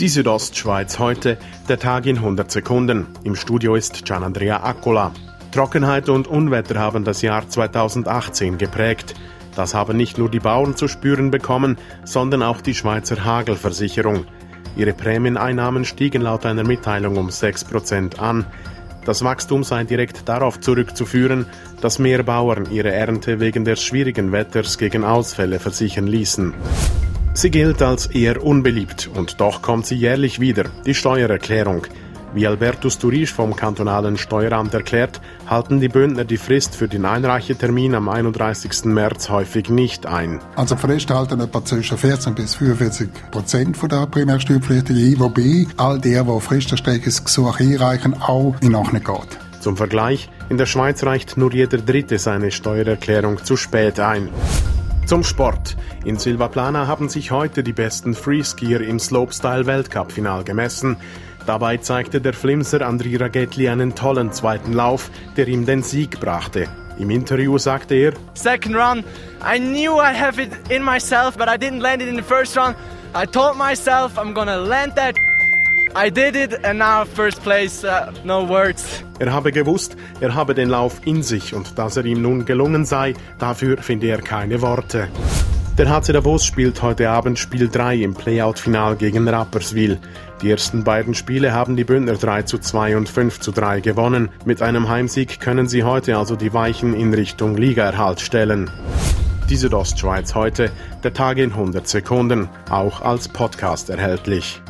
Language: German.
Die Südostschweiz heute, der Tag in 100 Sekunden. Im Studio ist Gian Andrea Accola. Trockenheit und Unwetter haben das Jahr 2018 geprägt. Das haben nicht nur die Bauern zu spüren bekommen, sondern auch die Schweizer Hagelversicherung. Ihre Prämieneinnahmen stiegen laut einer Mitteilung um 6% an. Das Wachstum sei direkt darauf zurückzuführen, dass mehr Bauern ihre Ernte wegen des schwierigen Wetters gegen Ausfälle versichern ließen. Sie gilt als eher unbeliebt und doch kommt sie jährlich wieder, die Steuererklärung. Wie Albertus Turisch vom kantonalen Steueramt erklärt, halten die Bündner die Frist für den Einreichetermin am 31. März häufig nicht ein. Also Frist halten etwa zwischen 14 bis 45 Prozent von der Primärsteuerpflichtigen ein, wobei all der, die Fristerstreckungsgesuch einreichen, auch in Ordnung geht. Zum Vergleich, in der Schweiz reicht nur jeder Dritte seine Steuererklärung zu spät ein. Zum Sport. In Silvaplana haben sich heute die besten Freeskier im Slopestyle-Weltcup-Final gemessen. Dabei zeigte der Flimser Andri Ragetli einen tollen zweiten Lauf, der ihm den Sieg brachte. Im Interview sagte er, Second run, I knew I have it in myself, but I didn't land it in the first run. I told myself I'm gonna land that I did it and now first place, uh, no words. Er habe gewusst, er habe den Lauf in sich und dass er ihm nun gelungen sei, dafür finde er keine Worte. Der HC Davos spielt heute Abend Spiel 3 im Playout-Final gegen Rapperswil. Die ersten beiden Spiele haben die Bündner 3 zu 2 und 5 zu 3 gewonnen. Mit einem Heimsieg können sie heute also die Weichen in Richtung Ligaerhalt stellen. Die Südostschweiz heute, der Tag in 100 Sekunden, auch als Podcast erhältlich.